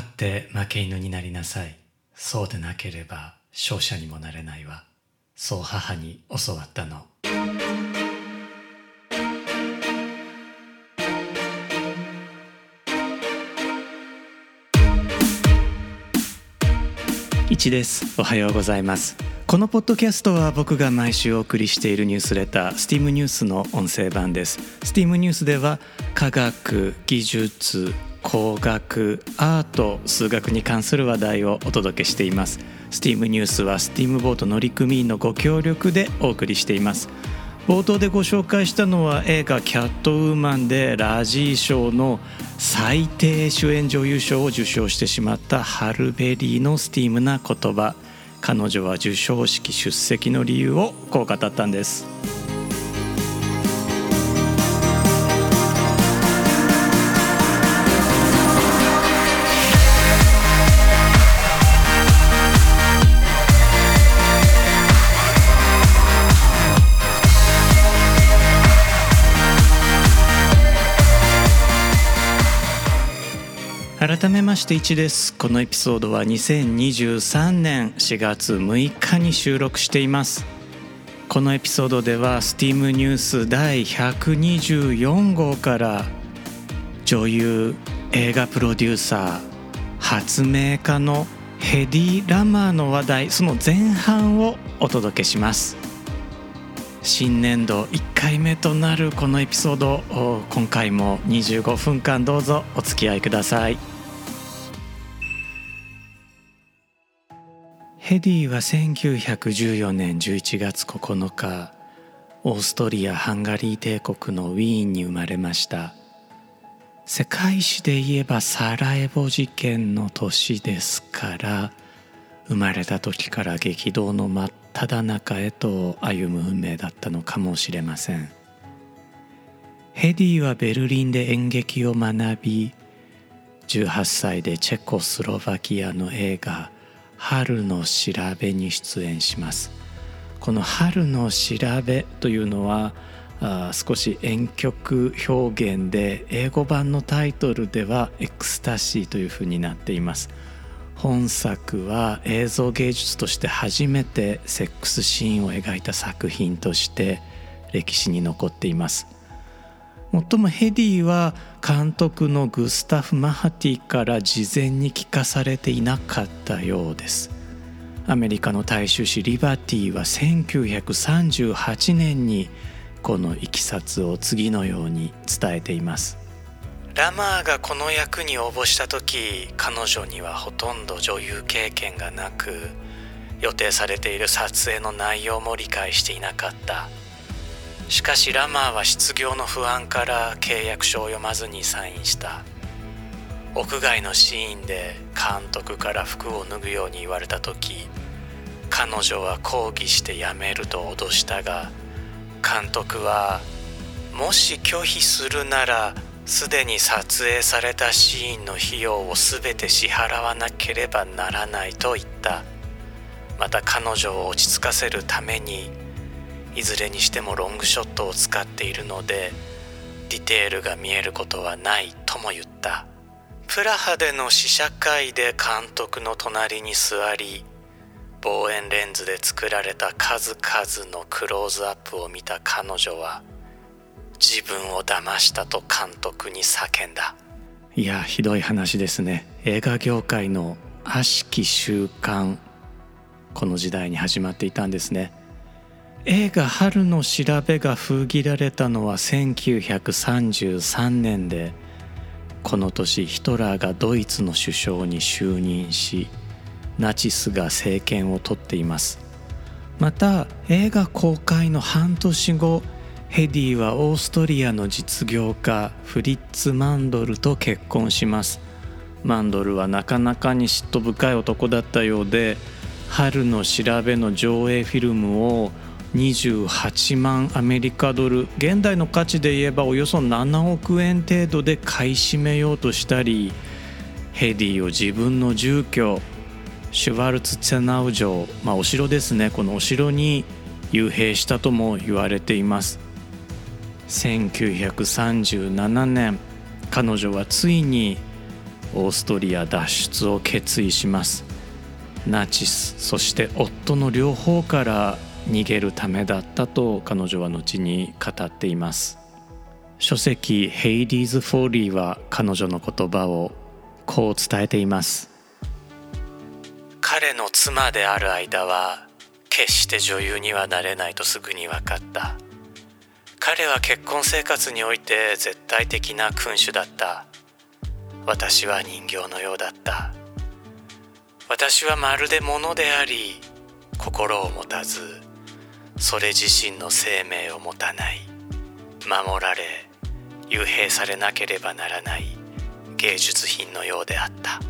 って負け犬になりなさい。そうでなければ勝者にもなれないわ。そう母に教わったの。一ですおはようございますこのポッドキャストは僕が毎週お送りしているニュースレター STEAM ニュースの音声版です STEAM ニュースでは科学技術工学アート数学に関する話題をお届けしています。STEAM ニュースは STEAM ボート乗組員のご協力でお送りしています。冒頭でご紹介したのは映画「キャットウーマン」でラジー賞の最低主演女優賞を受賞してしまったハルベリーのスティームな言葉。彼女は授賞式出席の理由をこう語ったんです。改めまして1です。このエピソードは2023年4月6日に収録しています。このエピソードでは STEAM ニュース第124号から女優映画プロデューサー発明家のヘディ・ラマーの話題その前半をお届けします。新年度1回目となるこのエピソード今回も25分間どうぞお付き合いください。ヘディは1914年11月9日オーストリア・ハンガリー帝国のウィーンに生まれました。世界史で言えばサラエボ事件の年ですから生まれた時から激動の真っ只中へと歩む運命だったのかもしれません。ヘディはベルリンで演劇を学び18歳でチェコスロバキアの映画春の調べに出演します。この春の調べというのはあ少し婉曲表現で英語版のタイトルではエクスタシーというふうになっています。本作は映像芸術として初めてセックスシーンを描いた作品として歴史に残っています。もっともヘディは監督のグスタフ・マハティから事前に聞かされていなかったようです。アメリカの大衆紙リバティは1938年にこのいきさつを次のように伝えています。ラマーがこの役に応募した時彼女にはほとんど女優経験がなく予定されている撮影の内容も理解していなかった。しかしラマーは失業の不安から契約書を読まずにサインした。屋外のシーンで監督から服を脱ぐように言われた時彼女は抗議して辞めると脅したが監督はもし拒否するならすでに撮影されたシーンの費用を全て支払わなければならないと言った。また彼女を落ち着かせるためにいずれにしてもロングショットを使っているのでディテールが見えることはないとも言った。プラハでの試写会で監督の隣に座り望遠レンズで作られた数々のクローズアップを見た彼女は自分を騙したと監督に叫んだ。いやひどい話ですね。映画業界の悪しき習慣この時代に始まっていたんですね。映画「春の調べ」が封切られたのは1933年でこの年ヒトラーがドイツの首相に就任しナチスが政権を取っています。また映画公開の半年後ヘディはオーストリアの実業家フリッツ・マンドルと結婚します。マンドルはなかなかに嫉妬深い男だったようで春の調べの上映フィルムを28万アメリカドル。現代の価値で言えばおよそ7億円程度で買い占めようとしたりヘディを自分の住居シュワルツ・ツェナウ城、まあ、お城ですね。このお城に幽閉したとも言われています。1937年彼女はついにオーストリア脱出を決意します。ナチスそして夫の両方から逃げるためだったと彼女は後に語っています。書籍「 Hedy's Folly」は彼女の言葉をこう伝えています。彼の妻である間は決して女優にはなれないとすぐに分かった。彼は結婚生活において絶対的な君主だった。私は人形のようだった。私はまるで物であり心を持たずそれ自身の生命を持たない。守られ幽閉されなければならない芸術品のようであった。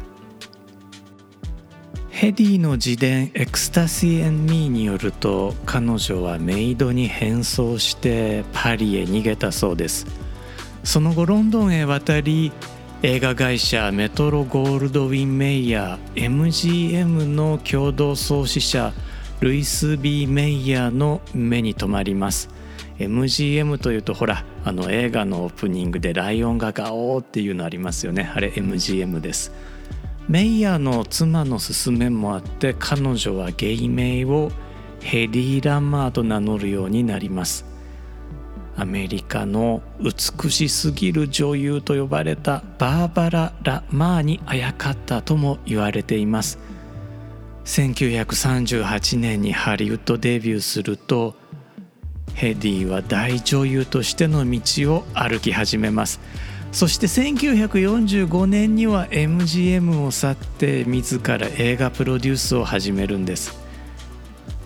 ヘディの自伝「エクスタシー・エン・ミー」によると彼女はメイドに変装してパリへ逃げたそうです。その後ロンドンへ渡り映画会社メトロゴールドウィン・メイヤー MGM の共同創始者ルイス・ビー・メイヤーの目に留まります。MGM というとほらあの映画のオープニングでライオンがガオーっていうのありますよね。あれ MGM です。メイヤーの妻の勧めもあって彼女は芸名をヘリー・ラマーと名乗るようになります。アメリカの美しすぎる女優と呼ばれたバーバラ・ラ・マーにあやかったとも言われています。1938年にハリウッドデビューするとヘディは大女優としての道を歩き始めます。そして1945年には MGM を去って自ら映画プロデュースを始めるんです。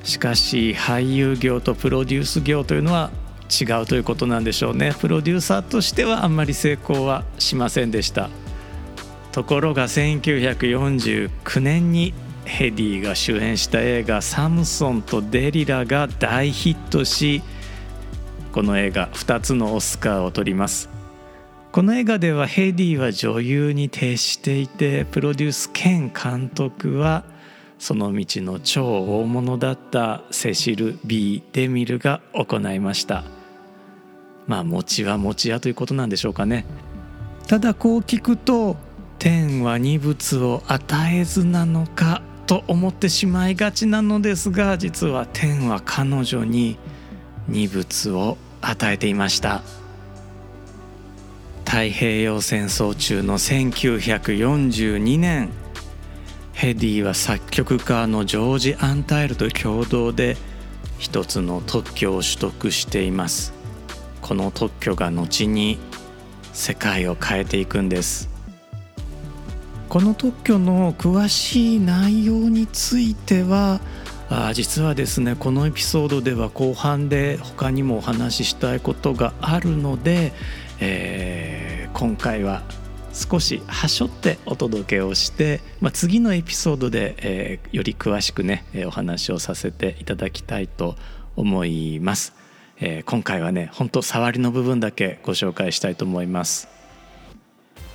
しかし俳優業とプロデュース業というのは違うということなんでしょうね。プロデューサーとしてはあんまり成功はしませんでした。ところが1949年にヘディが主演した映画「サムソンとデリラ」が大ヒットしこの映画2つのオスカーを取ります。この映画ではヘディは女優に徹していてプロデュース兼監督はその道の超大物だったセシル・ B・ デミルが行いました。まあ餅は餅屋ということなんでしょうかね。ただこう聞くと天は二物を与えずなのかと思ってしまいがちなのですが実は天は彼女に二物を与えていました。太平洋戦争中の1942年ヘディは作曲家のジョージ・アンタイルと共同で一つの特許を取得しています。この特許が後に世界を変えていくんです。この特許の詳しい内容についてはあ実はですねこのエピソードでは後半で他にもお話ししたいことがあるので、えー、今回は少しはしょってお届けをして、まあ、次のエピソードで、えー、より詳しくねお話をさせていただきたいと思います。えー、今回はね本当触りの部分だけご紹介したいと思います。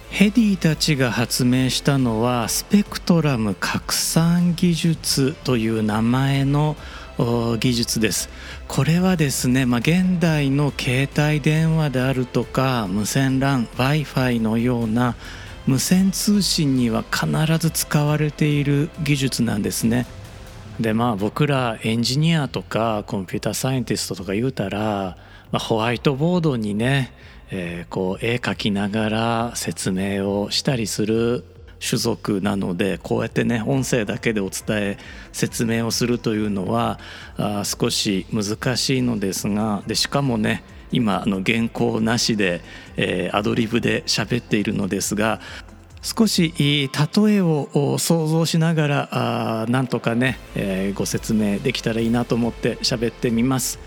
ヘディたちが発明したのはスペクトラム拡散技術という名前の技術です。これはですね、まあ、現代の携帯電話であるとか無線 LAN w i f i のような無線通信には必ず使われている技術なんですね。でまあ僕らエンジニアとかコンピューターサイエンティストとか言うたら、まあ、ホワイトボードにね、えー、こう絵描きながら説明をしたりする種族なのでこうやってね音声だけでお伝え説明をするというのはあ少し難しいのですがでしかもね今あの原稿なしで、えー、アドリブで喋っているのですが少し例えを想像しながらあなんとかね、えー、ご説明できたらいいなと思って喋ってみます。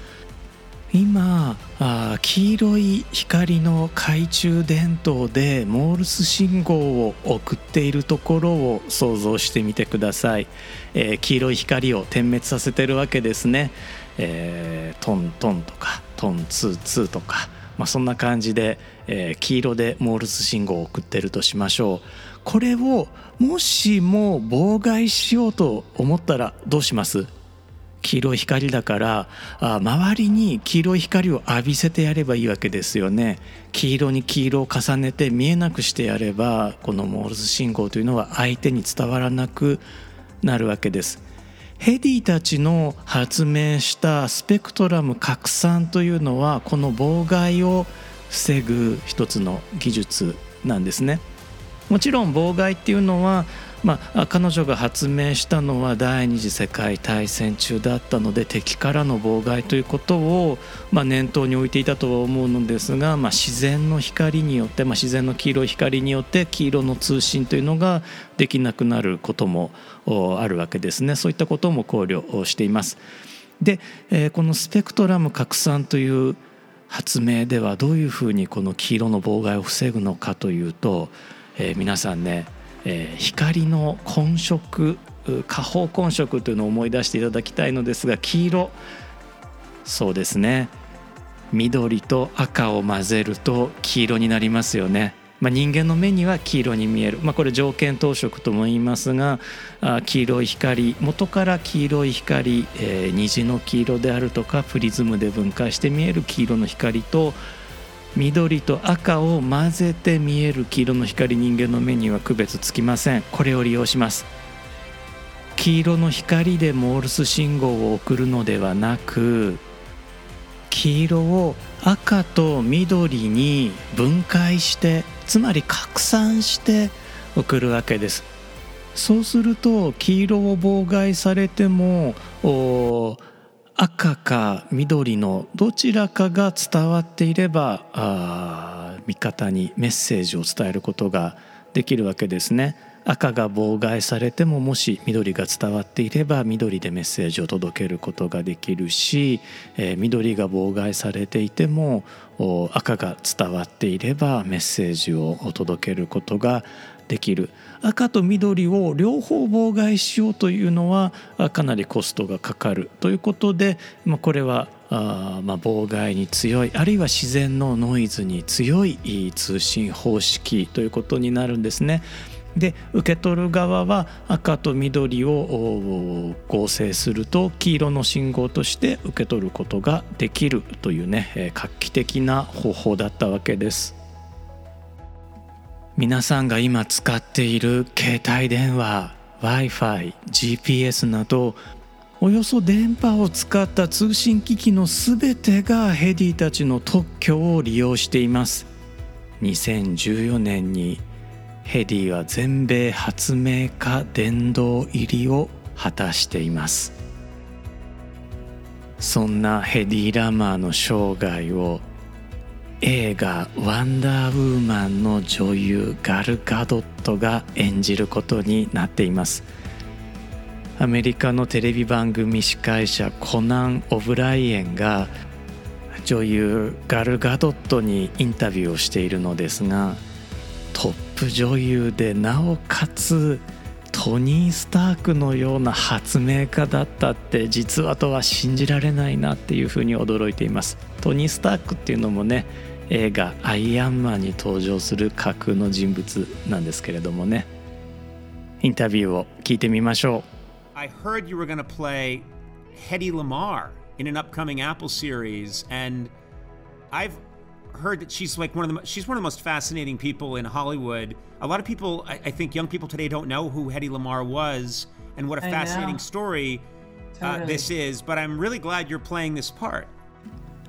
今あ黄色い光の懐中電灯でモールス信号を送っているところを想像してみてください、えー、黄色い光を点滅させてるわけですね、えー、トントンとかトンツーツーとか、まあ、そんな感じで、えー、黄色でモールス信号を送ってるとしましょう。これをもしも妨害しようと思ったらどうします？黄色い光だからあ周りに黄色い光を浴びせてやればいいわけですよね。黄色に黄色を重ねて見えなくしてやればこのモールス信号というのは相手に伝わらなくなるわけです。ヘディたちの発明したスペクトラム拡散というのはこの妨害を防ぐ一つの技術なんですね。もちろん妨害っていうのはまあ、彼女が発明したのは第二次世界大戦中だったので敵からの妨害ということを、まあ、念頭に置いていたとは思うのですが、まあ、自然の光によって、まあ、自然の黄色い光によって黄色の通信というのができなくなることもあるわけですねそういったことも考慮しています。で、えー、このスペクトラム拡散という発明ではどういうふうにこの黄色の妨害を防ぐのかというと、えー、皆さんねえー、光の混色下方混色というのを思い出していただきたいのですが黄色。そうですね。緑と赤を混ぜると黄色になりますよね。まあ、人間の目には黄色に見える、まあ、これ条件等色とも言いますがあ黄色い光元から黄色い光、えー、虹の黄色であるとかプリズムで分解して見える黄色の光と緑と赤を混ぜて見える黄色の光人間の目には区別つきません。これを利用します。黄色の光でモールス信号を送るのではなく黄色を赤と緑に分解してつまり拡散して送るわけです。そうすると黄色を妨害されても赤か緑のどちらかが伝わっていればあ味方にメッセージを伝えることができるわけですね。赤が妨害されてももし緑が伝わっていれば緑でメッセージを届けることができるし、えー、緑が妨害されていても赤が伝わっていればメッセージを届けることができる赤と緑を両方妨害しようというのはかなりコストがかかるということで、まあ、これはあまあ妨害に強いあるいは自然のノイズに強い通信方式ということになるんですね。で受け取る側は赤と緑を合成すると黄色の信号として受け取ることができるというね画期的な方法だったわけです。皆さんが今使っている携帯電話 Wi-Fi、GPS などおよそ電波を使った通信機器のすべてがヘディたちの特許を利用しています。2014年にヘディは全米発明家殿堂入りを果たしています。そんなヘディ・ラマーの生涯を映画「ワンダーウーマン」の女優ガル・ガドットが演じることになっています。アメリカのテレビ番組司会者コナン・オブライエンが女優ガル・ガドットにインタビューをしているのですがトップ女優でなおかつトニー・スタークのような発明家だったって実はとは信じられないなっていうふうに驚いています。トニー・スタークっていうのもね映画「アイアンマン」に登場する架空の人物なんですけれどもねインタビューを聞いてみましょう I heard you were going to play Hedy Lamar in an upcoming Apple series and I've heard that she's like one of the she's one of the most fascinating people in Hollywood. A lot of people, I, I think, young people today don't know who Hedy Lamar was and what a fascinating story uh, totally. this is. But I'm really glad you're playing this part.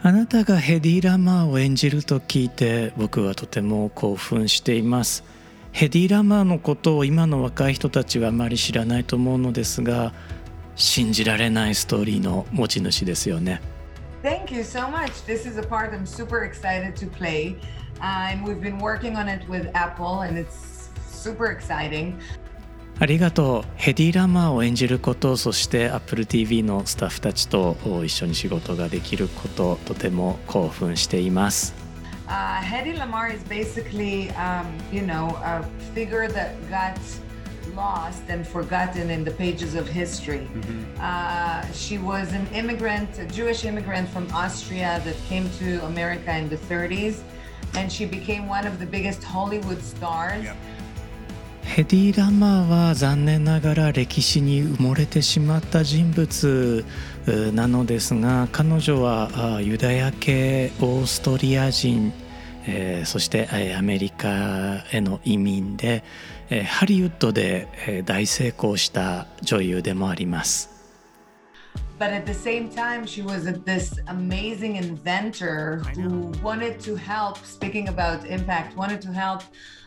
あなたがヘディ・ラマーを演じると聞いて僕はとても興奮していますヘディ・ラマーのことを今の若い人たちはあまり知らないと思うのですが信じられないストーリーの持ち主ですよね Thank you so much. This is a part I'm super excited to play. And we've been working on it with Apple and it's super exciting. ありがとうヘディ・ラマーを演じることそして AppleTV のスタッフたちと一緒に仕事ができることとても興奮しています。Uh, Hedy Lamar is basically, um, you know, a figure that got lost and forgotten in the pages of history. Mm-hmm. Uh, she was an immigrant, a Jewish immigrant from Austria that came to America in the 30s, and she became one of the biggest Hollywood stars. Yep. ヘディ・ラマーは残念ながら歴史に埋もれてしまった人物なのですが彼女はユダヤ系オーストリア人そしてアメリカへの移民でハリウッドで大成功した女優でもあります。But at the same time she was this amazing inventor who wanted to help speaking about impact wanted to help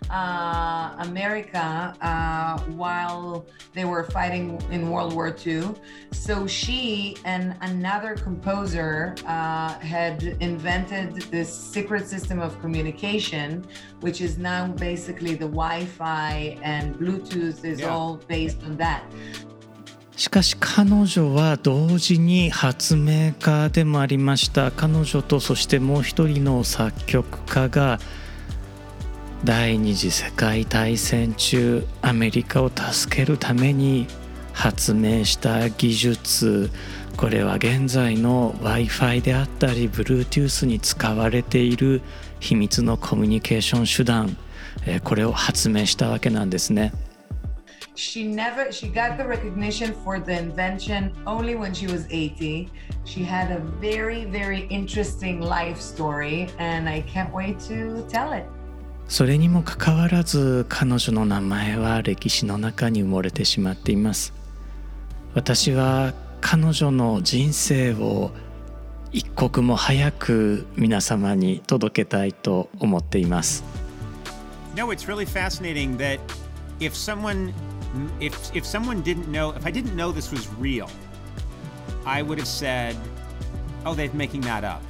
uh, america uh, while they were fighting in world war ii so she and another composer uh, had invented this secret system of communication which is now basically the wi-fi and bluetooth is yeah. all based on that しかし彼女は同時に発明家でもありました。彼女とそしてもう一人の作曲家が第二次世界大戦中アメリカを助けるために発明した技術。これは現在の w i f i であったり Bluetooth に使われている秘密のコミュニケーション手段。これを発明したわけなんですね。She never she got the recognition for the invention only when she was 80 she had a very very interesting life story and i can't wait to tell it それにもかかわらず彼女の名前は歴史の中に埋もれてしまっています私は彼女の人生を一刻も早く皆様に届けたいと思っています。No, it's really fascinating that if someone if if someone didn't know, if I didn't know this was real, I would have said, "Oh, they're making that up."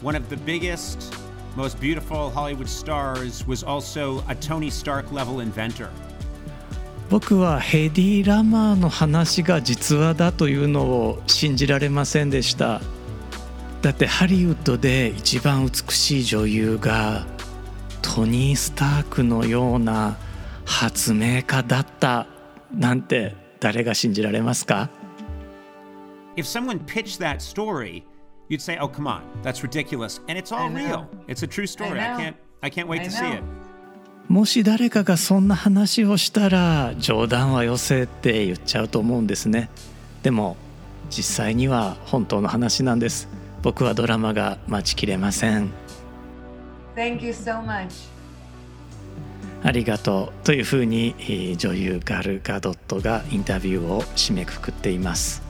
One of the biggest, most beautiful Hollywood stars was also a Tony Stark level inventor. 僕はヘディ・ラマーの話が実話だというのを信じられませんでしただってハリウッドで一番美しい女優がトニー・スタークのような発明家だったなんて誰が信じられますか If someone pitched that story, you'd say, "Oh, come on, that's ridiculous," and it's all real. It's a true story. I, I can't, I can't wait to see it. もし誰かがそんな話をしたら冗談はよせって言っちゃうと思うんですねでも実際には本当の話なんです僕はドラマが待ちきれません Thank you so much ありがとうというふうに女優ガル・ガドットがインタビューを締めくくっています。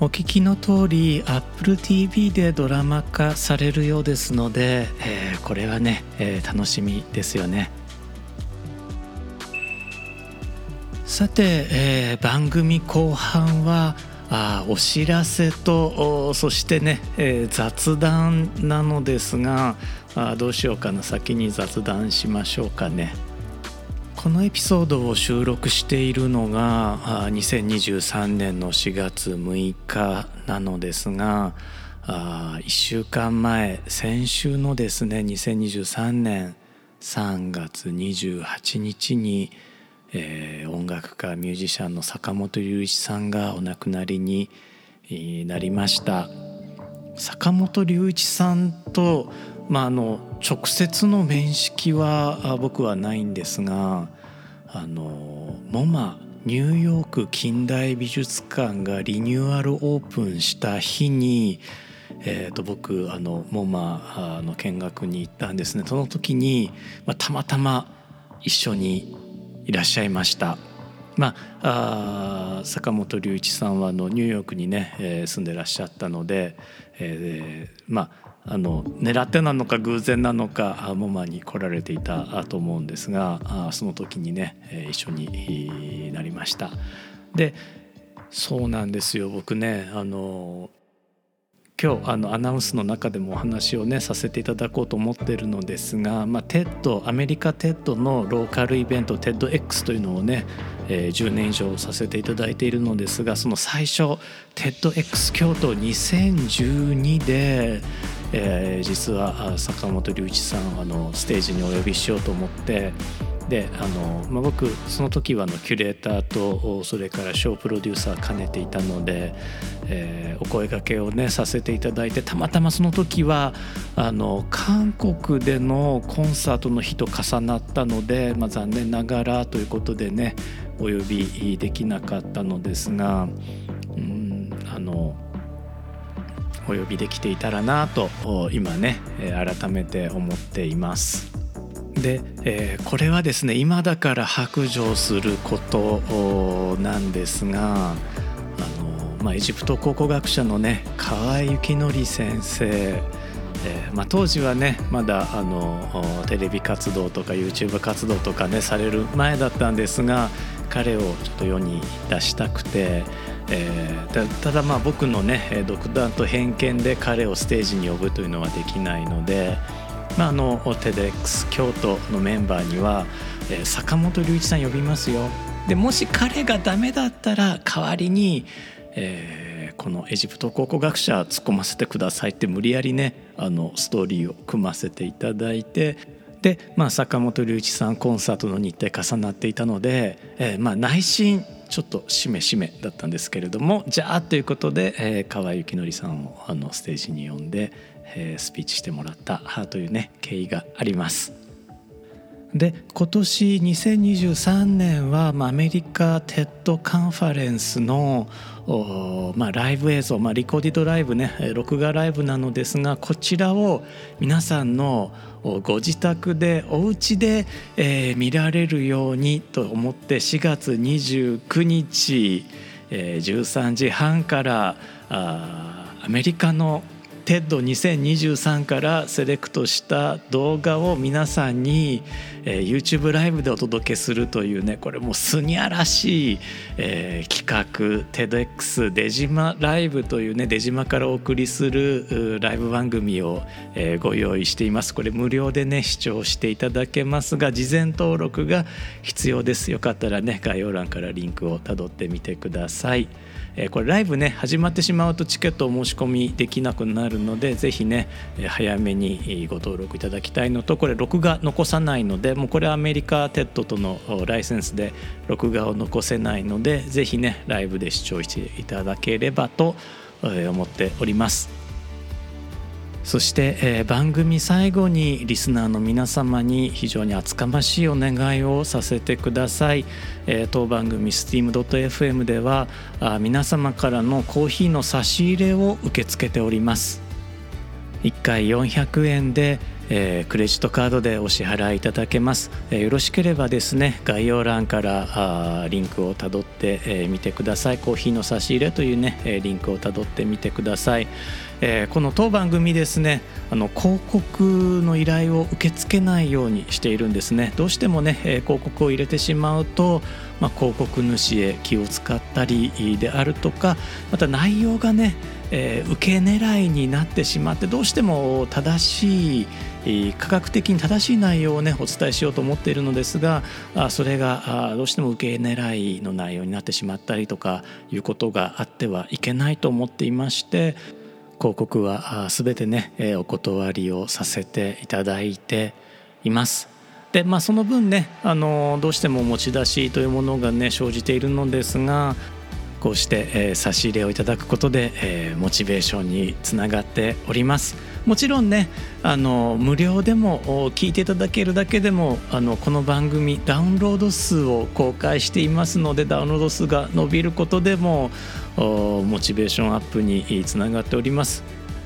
お聞きの通り Apple TV でドラマ化されるようですので、えー、これはね、えー、楽しみですよね。さて、えー、番組後半はあお知らせとそしてね、えー、雑談なのですがあどうしようかな先に雑談しましょうかね。このエピソードを収録しているのが2023年の4月6日なのですがあ1週間前先週のですね2023年3月28日に、えー、音楽家ミュージシャンの坂本龍一さんがお亡くなりになりました。坂本龍一さんとまあ、あの直接の面識は僕はないんですがあのモマニューヨーク近代美術館がリニューアルオープンした日に、えー、と僕あのモマの見学に行ったんですねその時に、まあ、たまたま一緒にいらっしゃいました。まあ、あ坂本龍一さんはあのニューヨークにね、えー、住んでらっしゃったので、えー、まああの狙ってなのか偶然なのかモマに来られていたと思うんですがその時にね一緒になりました。でそうなんですよ僕ねあの今日あのアナウンスの中でもお話をねさせていただこうと思ってるのですが、まあ、テッドアメリカテッドのローカルイベント TEDx というのをね、えー、10年以上させていただいているのですがその最初 TEDx 京都2012でえー、実は坂本龍一さんあのステージにお呼びしようと思ってであの、まあ、僕その時はのキュレーターとそれからショープロデューサー兼ねていたので、えー、お声がけをねさせていただいてたまたまその時はあの韓国でのコンサートの日と重なったので、まあ、残念ながらということでねお呼びできなかったのですがうんあのお呼びできていたらなと今ね改めて思っています。で、えー、これはですね今だから白状することなんですがあの、まあ、エジプト考古学者のね河合幸則先生、えーまあ、当時はねまだあのテレビ活動とか YouTube 活動とかねされる前だったんですが彼をちょっと世に出したくて。えー、ただまあ僕のね独断と偏見で彼をステージに呼ぶというのはできないので、まあ、あの TEDx 京都のメンバーには、え、坂本龍一さん呼びますよ。でもし彼がダメだったら代わりに、えー、このエジプト考古学者突っ込ませてくださいって無理やりねあのストーリーを組ませていただいてで、まあ、坂本龍一さんコンサートの日程重なっていたので、えー、まあ内心ちょっとしめしめだったんですけれどもじゃあということで、えー、河合幸則さんをあのステージに呼んで、えー、スピーチしてもらったというね経緯があります。で今年2023年は、まあ、アメリカテッドカンファレンスのまあ、ライブ映像、まあ、リコーディドライブね録画ライブなのですがこちらを皆さんのご自宅でお家で、えー、見られるようにと思って4月29日、えー、13時半からあアメリカの TED2023 からセレクトした動画を皆さんに、えー、YouTube ライブでお届けするというねこれもうすにゃらしい、えー、企画 TEDx 出島ライブというね出島からお送りするライブ番組を、えー、ご用意していますこれ無料でね視聴していただけますが事前登録が必要ですよかったらね概要欄からリンクをたどってみてください。えこれライブね始まってしまうとチケットを申し込みできなくなるのでぜひね早めにご登録いただきたいのとこれ録画残さないのでもうこれアメリカテッドとのライセンスで録画を残せないのでぜひねライブで視聴していただければと思っております。そして、えー、番組最後にリスナーの皆様に非常に厚かましいお願いをさせてください、えー、当番組 steam.fm ではあ皆様からのコーヒーの差し入れを受け付けております。1回400円でえー、クレジットカードでお支払いいただけます、えー、よろしければですね概要欄からあリンクをたどってみ、えー、てください。コーヒーの差し入れというね、えリンクをたどってみてください、えこの当番組ですねあの広告の依頼を受け付けないようにしているんですね。どうしてもね、え広告を入れてしまうと、まあ、広告主へ気を使ったりであるとかまた内容がね、え受け狙いになってしまってどうしても正しい科学的に正しい内容をねお伝えしようと思っているのですがそれがどうしても受け狙いの内容になってしまったりとかいうことがあってはいけないと思っていまして広告は全てねお断りをさせていただいています。でまあ、その分ねあのどうしても持ち出しというものがね生じているのですがこうして、えー、差し入れをいただくことで、えー、モチベーションにつながっております。もちろんねあの無料でも聞いていただけるだけでもあのこの番組ダウンロード数を公開していますのでダウンロード数が伸びることでもモチベーションアップにつながっております、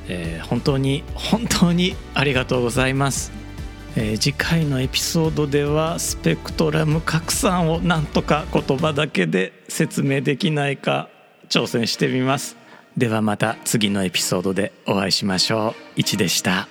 えー、本当に本当にありがとうございます。えー、次回のエピソードではスペクトラム拡散をなんとか言葉だけで説明できないか挑戦してみますではまた次のエピソードでお会いしましょう1でした。